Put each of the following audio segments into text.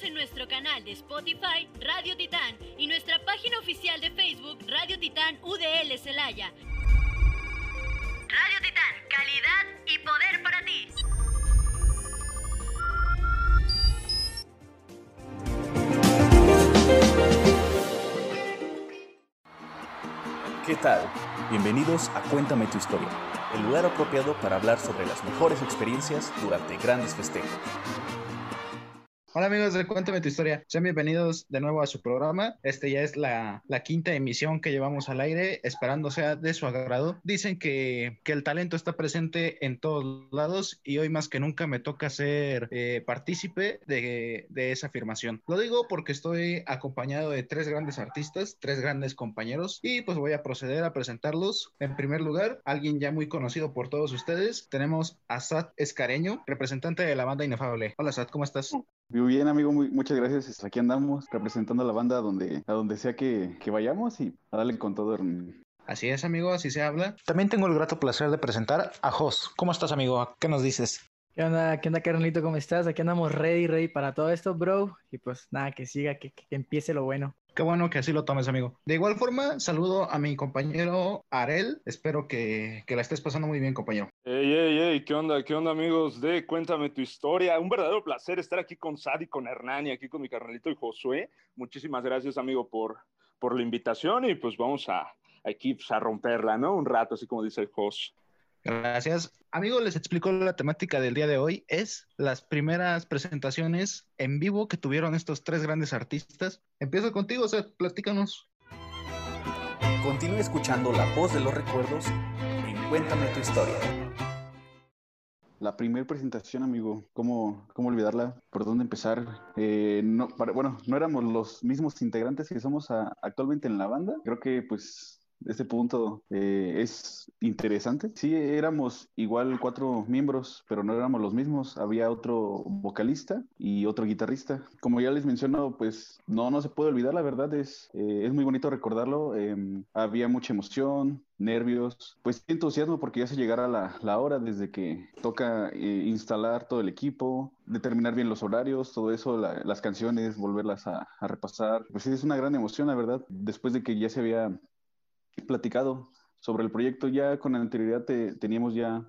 En nuestro canal de Spotify Radio Titán y nuestra página oficial de Facebook Radio Titán UDL Celaya. Radio Titán, calidad y poder para ti. ¿Qué tal? Bienvenidos a Cuéntame tu historia, el lugar apropiado para hablar sobre las mejores experiencias durante grandes festejos. Hola amigos de Cuéntame tu historia, sean bienvenidos de nuevo a su programa. Este ya es la, la, quinta emisión que llevamos al aire, esperando sea de su agrado. Dicen que, que el talento está presente en todos lados y hoy más que nunca me toca ser eh, partícipe de, de, esa afirmación. Lo digo porque estoy acompañado de tres grandes artistas, tres grandes compañeros y pues voy a proceder a presentarlos. En primer lugar, alguien ya muy conocido por todos ustedes, tenemos a Sat Escareño, representante de la banda Inefable. Hola Sat, ¿cómo estás? Muy bien, amigo, muy, muchas gracias. Aquí andamos representando a la banda a donde, a donde sea que, que vayamos y a darle con todo. Así es, amigo, así se habla. También tengo el grato placer de presentar a Jos. ¿Cómo estás, amigo? ¿Qué nos dices? ¿Qué onda, qué onda, Carnalito? ¿Cómo estás? Aquí andamos ready, ready para todo esto, bro. Y pues nada, que siga, que, que empiece lo bueno. Qué bueno que así lo tomes, amigo. De igual forma, saludo a mi compañero Arel. Espero que, que la estés pasando muy bien, compañero. Ey, ey, ey, ¿qué onda? ¿Qué onda, amigos de Cuéntame tu historia? Un verdadero placer estar aquí con Sad y con Hernani, aquí con mi carnalito y Josué. Muchísimas gracias, amigo, por, por la invitación y pues vamos a aquí a romperla, ¿no? Un rato, así como dice el Jos. Gracias. Amigo, les explico la temática del día de hoy. Es las primeras presentaciones en vivo que tuvieron estos tres grandes artistas. Empiezo contigo, o sea, platícanos. Continúe escuchando la voz de los recuerdos en Cuéntame tu historia. La primera presentación, amigo, ¿cómo, cómo olvidarla? ¿Por dónde empezar? Eh, no, para, bueno, no éramos los mismos integrantes que somos a, actualmente en la banda. Creo que pues este punto eh, es interesante. Sí, éramos igual cuatro miembros, pero no éramos los mismos. Había otro vocalista y otro guitarrista. Como ya les menciono, pues no, no se puede olvidar, la verdad es, eh, es muy bonito recordarlo. Eh, había mucha emoción, nervios, pues entusiasmo porque ya se llegará la, la hora desde que toca eh, instalar todo el equipo, determinar bien los horarios, todo eso, la, las canciones, volverlas a, a repasar. Pues es una gran emoción, la verdad, después de que ya se había platicado sobre el proyecto. Ya con anterioridad te, teníamos ya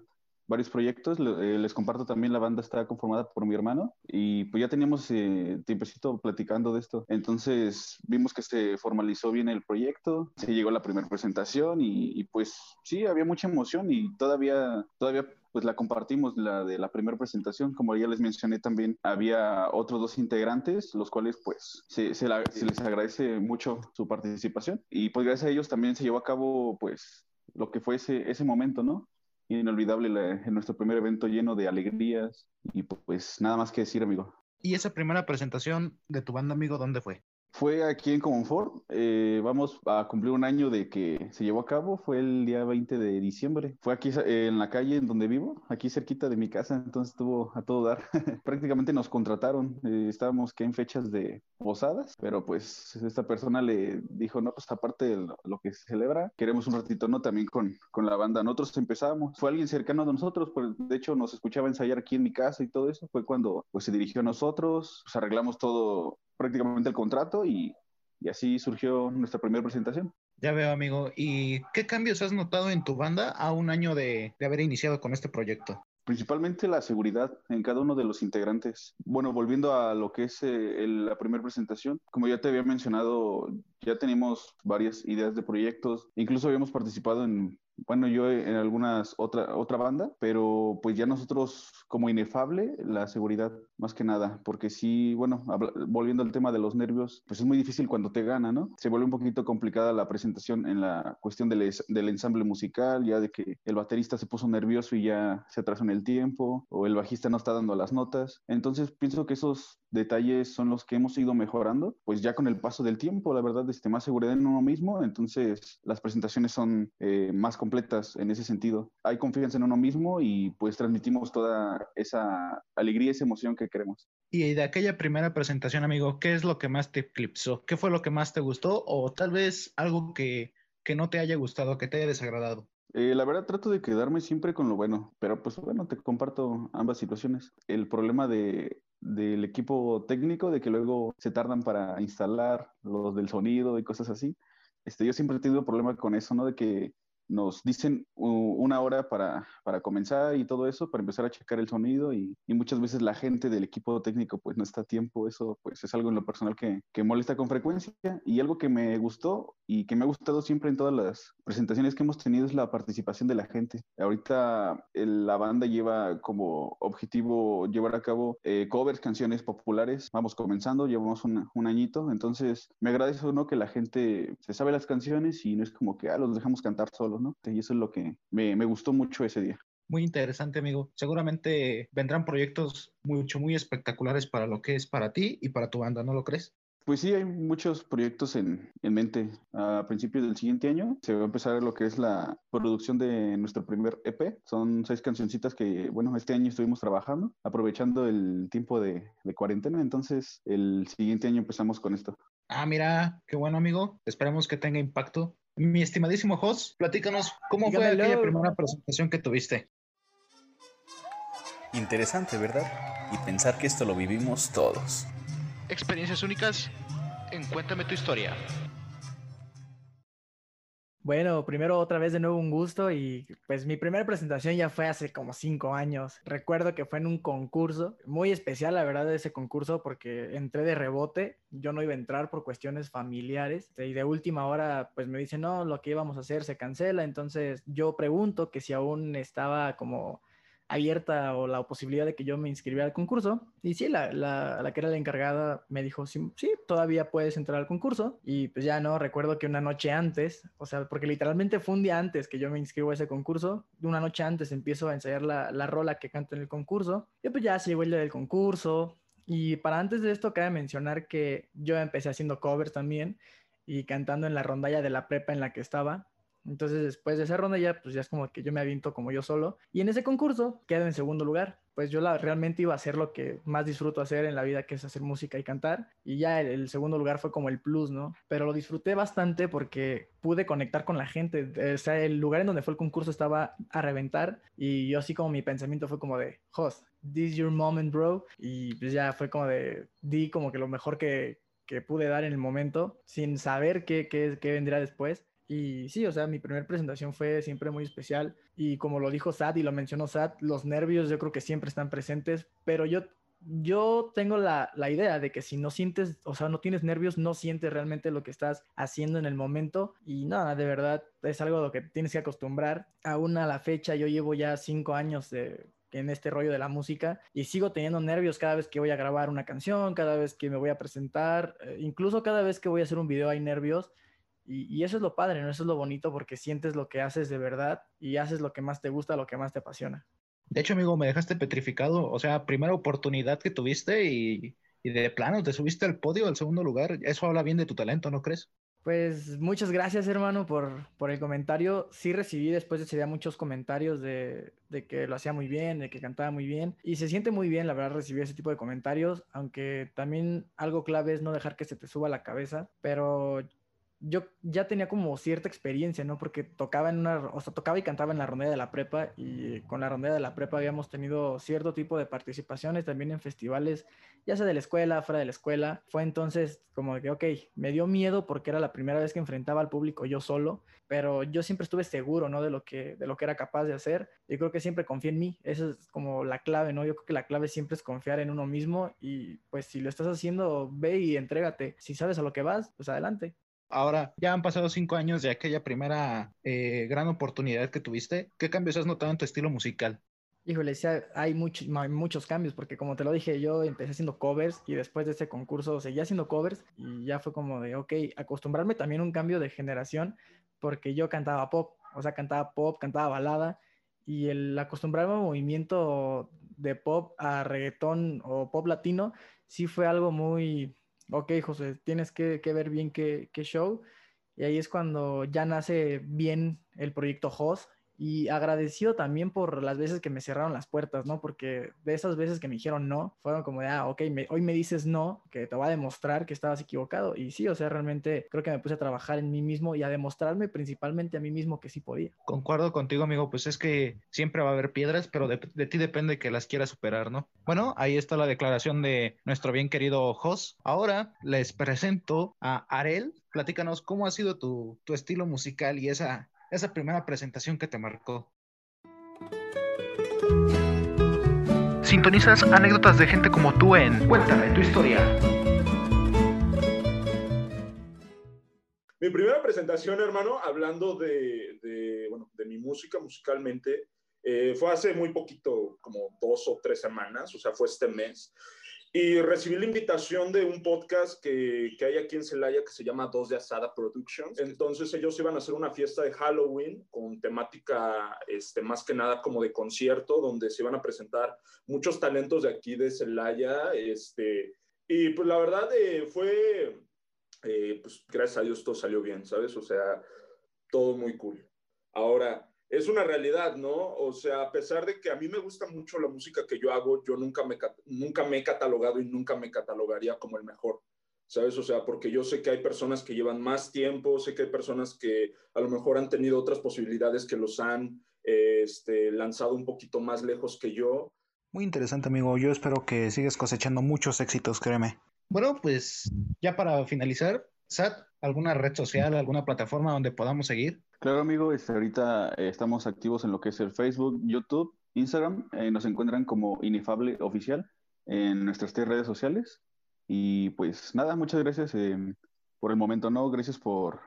varios proyectos. Eh, les comparto también, la banda está conformada por mi hermano y pues ya teníamos eh, tiempecito platicando de esto. Entonces vimos que se formalizó bien el proyecto, se llegó la primera presentación y, y, pues sí, había mucha emoción y todavía, todavía pues la compartimos, la de la primera presentación. Como ya les mencioné también, había otros dos integrantes, los cuales pues se, se, la, se, les agradece mucho su participación. Y pues gracias a ellos también se llevó a cabo pues lo que fue ese, ese momento, ¿no? Inolvidable en nuestro primer evento lleno de alegrías y pues nada más que decir, amigo. ¿Y esa primera presentación de tu banda, amigo, dónde fue? Fue aquí en Comonfort. Eh, vamos a cumplir un año de que se llevó a cabo. Fue el día 20 de diciembre. Fue aquí eh, en la calle en donde vivo, aquí cerquita de mi casa. Entonces estuvo a todo dar. Prácticamente nos contrataron. Eh, estábamos que en fechas de posadas, pero pues esta persona le dijo, no, pues aparte de lo, que se celebra, queremos un ratito, ¿no? También con, con la banda. Nosotros empezamos. Fue alguien cercano a nosotros. Pues, de hecho, nos escuchaba ensayar aquí en mi casa y todo eso. Fue cuando pues, se dirigió a nosotros. Pues arreglamos todo prácticamente el contrato y, y, así surgió nuestra primera presentación. Ya veo, amigo. ¿Y qué cambios has notado en tu banda a un año de, de haber iniciado con este proyecto? Principalmente la seguridad en cada uno de los integrantes. Bueno, volviendo a lo que es eh, el, la primera presentación, como ya te había mencionado, ya tenemos varias ideas de proyectos, incluso habíamos participado en bueno, yo en algunas otra, otra banda, pero pues ya nosotros como inefable la seguridad más que nada, porque sí, bueno, volviendo al tema de los nervios, pues es muy difícil cuando te gana, ¿no? Se vuelve un poquito complicada la presentación en la cuestión del, del ensamble musical, ya de que el baterista se puso nervioso y ya se atrasó en el tiempo, o el bajista no está dando las notas. Entonces pienso que esos detalles son los que hemos ido mejorando, pues ya con el paso del tiempo, la verdad, este, más seguridad en uno mismo, entonces las presentaciones son eh, más completas en ese sentido. Hay confianza en uno mismo y pues transmitimos toda esa alegría, esa emoción que queremos. Y de aquella primera presentación, amigo, ¿qué es lo que más te eclipsó? ¿Qué fue lo que más te gustó? O tal vez algo que, que no te haya gustado, que te haya desagradado. Eh, la verdad trato de quedarme siempre con lo bueno, pero pues bueno, te comparto ambas situaciones. El problema de, del equipo técnico, de que luego se tardan para instalar los del sonido y cosas así. Este, yo siempre he tenido problema con eso, ¿no? De que nos dicen una hora para, para, comenzar y todo eso, para empezar a checar el sonido y, muchas veces la gente del equipo técnico pues no está a tiempo, eso pues es algo en lo personal que, que, molesta con frecuencia. Y algo que me gustó y que me ha gustado siempre en todas las presentaciones que hemos tenido es la participación de la gente. Ahorita la banda lleva como objetivo llevar a cabo eh, covers, canciones populares, vamos comenzando, llevamos un, un añito, entonces me agradece uno que la gente se sabe las canciones y no es como que ah, los dejamos cantar solos y eso es lo que me, me gustó mucho ese día. Muy interesante, amigo. Seguramente vendrán proyectos mucho, muy espectaculares para lo que es para ti y para tu banda, ¿no lo crees? Pues sí, hay muchos proyectos en, en, mente. A principios del siguiente año se va a empezar lo que es la producción de nuestro primer EP. Son seis cancioncitas que, bueno, este año estuvimos trabajando, aprovechando el tiempo de, de cuarentena. Entonces, el siguiente año empezamos con esto. Ah, mira, qué bueno, amigo. Esperemos que tenga impacto mi estimadísimo Jos, platícanos, ¿cómo fue aquella primera presentación que tuviste? Interesante, ¿verdad? Y pensar que esto lo vivimos todos. Experiencias únicas en Cuéntame tu historia. Bueno, primero otra vez de nuevo un gusto y pues mi primera presentación ya fue hace como cinco años. Recuerdo que fue en un concurso, muy especial la verdad de ese concurso porque entré de rebote, yo no iba a entrar por cuestiones familiares y de última hora pues me dicen no, lo que íbamos a hacer se cancela, entonces yo pregunto que si aún estaba como abierta o la posibilidad de que yo me inscribiera al concurso. Y sí, la, la, que era la encargada me dijo, sí, sí, todavía puedes entrar al concurso. Y pues ya no, recuerdo que una noche antes, o sea, porque literalmente fue un día antes que yo me inscribo a ese concurso, una noche antes empiezo a ensayar la, la rola que canto en el concurso. Y pues ya se llegó el día del concurso. Y para antes de esto, cabe mencionar que yo empecé haciendo covers también y cantando en la rondalla de la prepa en la que estaba. Entonces, después de esa ronda ya, pues ya es como que yo me aviento como yo solo. Y en ese concurso quedo en segundo lugar. Pues yo la, realmente iba a hacer lo que más disfruto hacer en la vida, que es hacer música y cantar. Y ya el, segundo lugar fue como el plus, ¿no? Pero lo disfruté bastante porque pude conectar con la gente. O sea, el lugar en donde fue el concurso estaba a reventar. Y yo así como mi pensamiento fue como de, host, this is your moment, bro. Y pues ya fue como de, di como que lo mejor que, que pude dar en el momento, sin saber qué, qué, qué vendría después. Y sí, o sea, mi primera presentación fue siempre muy especial. Y como lo dijo Sad y lo mencionó Sad, los nervios yo creo que siempre están presentes, pero yo, yo tengo la, la, idea de que si no sientes, o sea, no tienes nervios, no sientes realmente lo que estás haciendo en el momento. Y nada, de verdad, es algo a lo que tienes que acostumbrar. Aún a la fecha, yo llevo ya cinco años de, en este rollo de la música y sigo teniendo nervios cada vez que voy a grabar una canción, cada vez que me voy a presentar, eh, incluso cada vez que voy a hacer un video hay nervios y, eso es lo padre, ¿no? Eso es lo bonito porque sientes lo que haces de verdad y haces lo que más te gusta, lo que más te apasiona. De hecho, amigo, me dejaste petrificado. O sea, primera oportunidad que tuviste y, y de plano te subiste al podio, al segundo lugar. Eso habla bien de tu talento, ¿no crees? Pues muchas gracias, hermano, por, por, el comentario. Sí recibí después de ese día muchos comentarios de, de, que lo hacía muy bien, de que cantaba muy bien. Y se siente muy bien, la verdad, recibir ese tipo de comentarios. Aunque también algo clave es no dejar que se te suba la cabeza. Pero yo ya tenía como cierta experiencia, ¿no? Porque tocaba en una, o sea, tocaba y cantaba en la rondalla de la prepa y con la rondalla de la prepa habíamos tenido cierto tipo de participaciones también en festivales, ya sea de la escuela, fuera de la escuela. Fue entonces como que, ok, me dio miedo porque era la primera vez que enfrentaba al público yo solo, pero yo siempre estuve seguro, ¿no? De lo que, de lo que era capaz de hacer. Yo creo que siempre confié en mí. Esa es como la clave, ¿no? Yo creo que la clave siempre es confiar en uno mismo y pues si lo estás haciendo, ve y entrégate. Si sabes a lo que vas, pues adelante. Ahora, ya han pasado cinco años de aquella primera eh, gran oportunidad que tuviste. ¿Qué cambios has notado en tu estilo musical? Híjole, sí, hay muchos, muchos cambios, porque como te lo dije, yo empecé haciendo covers y después de ese concurso seguía haciendo covers y ya fue como de, ok, acostumbrarme también a un cambio de generación, porque yo cantaba pop, o sea, cantaba pop, cantaba balada, y el acostumbrarme al movimiento de pop a reggaetón o pop latino, sí fue algo muy, ok, José, tienes que, ver bien qué, qué show. Y ahí es cuando ya nace bien el proyecto Host y agradecido también por las veces que me cerraron las puertas, ¿no? Porque de esas veces que me dijeron no, fueron como de, ah, ok, hoy me dices no, que te va a demostrar que estabas equivocado. Y sí, o sea, realmente creo que me puse a trabajar en mí mismo y a demostrarme principalmente a mí mismo que sí podía. Concuerdo contigo, amigo, pues es que siempre va a haber piedras, pero de, ti depende que las quieras superar, ¿no? Bueno, ahí está la declaración de nuestro bien querido Jos. Ahora les presento a Arel. Platícanos cómo ha sido tu, tu estilo musical y esa esa primera presentación que te marcó? Sintonizas anécdotas de gente como tú en Cuéntame tu historia. Mi primera presentación, hermano, hablando de, bueno, de mi música musicalmente, eh, fue hace muy poquito, como dos o tres semanas, o sea, fue este mes. Y recibí la invitación de un podcast que, que, hay aquí en Celaya que se llama Dos de Asada Productions. Entonces ellos iban a hacer una fiesta de Halloween con temática este, más que nada como de concierto, donde se iban a presentar muchos talentos de aquí de Celaya. Este, y pues la verdad eh, fue, eh, pues gracias a Dios todo salió bien, ¿sabes? O sea, todo muy cool. Ahora, es una realidad, ¿no? O sea, a pesar de que a mí me gusta mucho la música que yo hago, yo nunca me, nunca me he catalogado y nunca me catalogaría como el mejor, ¿sabes? O sea, porque yo sé que hay personas que llevan más tiempo, sé que hay personas que a lo mejor han tenido otras posibilidades que los han este, lanzado un poquito más lejos que yo. Muy interesante, amigo. Yo espero que sigas cosechando muchos éxitos, créeme. Bueno, pues ya para finalizar, Sat, ¿alguna red social, alguna plataforma donde podamos seguir? Claro, amigo, este, ahorita eh, estamos activos en lo que es el Facebook, YouTube, Instagram. Eh, nos encuentran como Inefable Oficial en nuestras tres redes sociales. Y pues nada, muchas gracias eh, por el momento, ¿no? Gracias por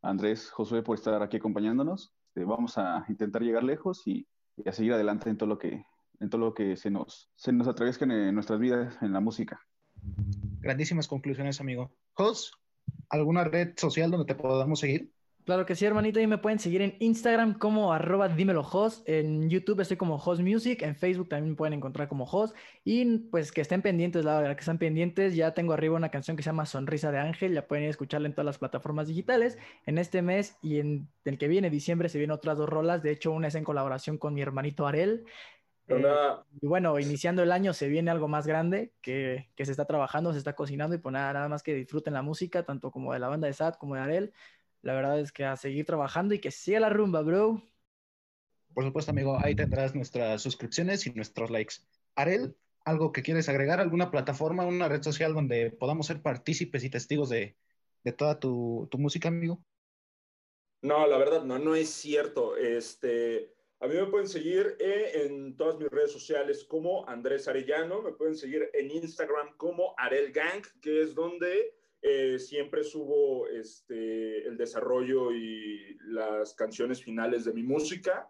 Andrés, Josué, por estar aquí acompañándonos. vamos a intentar llegar lejos y, a seguir adelante en todo lo que, en todo lo que se nos, se nos atraviescan en nuestras vidas en la música. Grandísimas conclusiones, amigo. Jos, ¿alguna red social donde te podamos seguir? Claro que sí, hermanito. Y me pueden seguir en Instagram como arroba dímelo En YouTube estoy como host music. En Facebook también me pueden encontrar como host. Y pues que estén pendientes, la verdad, que están pendientes. Ya tengo arriba una canción que se llama Sonrisa de Ángel. Ya pueden escucharla en todas las plataformas digitales. En este mes y en el que viene, diciembre, se vienen otras dos rolas. De hecho, una es en colaboración con mi hermanito Arel. Eh, y bueno, iniciando el año se viene algo más grande que, que, se está trabajando, se está cocinando y pues nada, nada más que disfruten la música, tanto como de la banda de Sad como de Arel. La verdad es que a seguir trabajando y que siga la rumba, bro. Por supuesto, amigo, ahí tendrás nuestras suscripciones y nuestros likes. Arel, ¿algo que quieres agregar? ¿Alguna plataforma, una red social donde podamos ser partícipes y testigos de, toda tu, música, amigo? No, la verdad, no, no es cierto. Este, a mí me pueden seguir eh, en todas mis redes sociales como Andrés Arellano, me pueden seguir en Instagram como Arel Gang, que es donde eh, siempre subo este, el desarrollo y las canciones finales de mi música.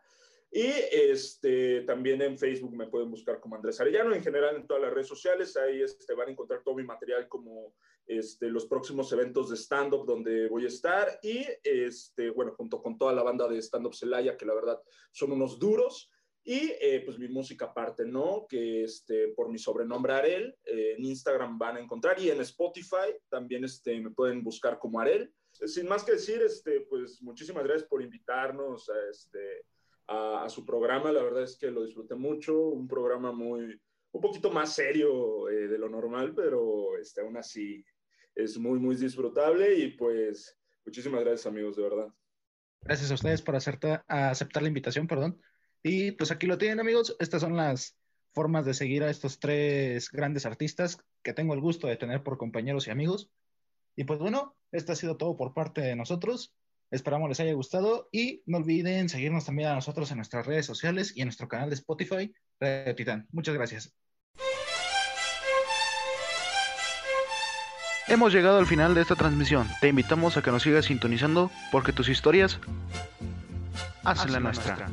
Y este, también en Facebook me pueden buscar como Andrés Arellano, en general en todas las redes sociales, ahí este, van a encontrar todo mi material como este, los próximos eventos de stand-up donde voy a estar y, este, bueno, junto con toda la banda de stand-up Celaya, que la verdad son unos duros. Y eh, pues mi música aparte, ¿no? Que este, por mi sobrenombre Arel, eh, en Instagram van a encontrar y en Spotify también este, me pueden buscar como Arel. Sin más que decir, este, pues muchísimas gracias por invitarnos a, este, a, su programa. La verdad es que lo disfruté mucho, un programa muy, un poquito más serio eh, de lo normal, pero este, aún así es muy, muy disfrutable y pues muchísimas gracias amigos, de verdad. Gracias a ustedes por aceptar, aceptar la invitación, perdón. Y pues aquí lo tienen amigos, estas son las formas de seguir a estos tres grandes artistas que tengo el gusto de tener por compañeros y amigos. Y pues bueno, esto ha sido todo por parte de nosotros. Esperamos les haya gustado y no olviden seguirnos también a nosotros en nuestras redes sociales y en nuestro canal de Spotify, Radio Titán. Muchas gracias. Hemos llegado al final de esta transmisión. Te invitamos a que nos sigas sintonizando porque tus historias hacen la nuestra.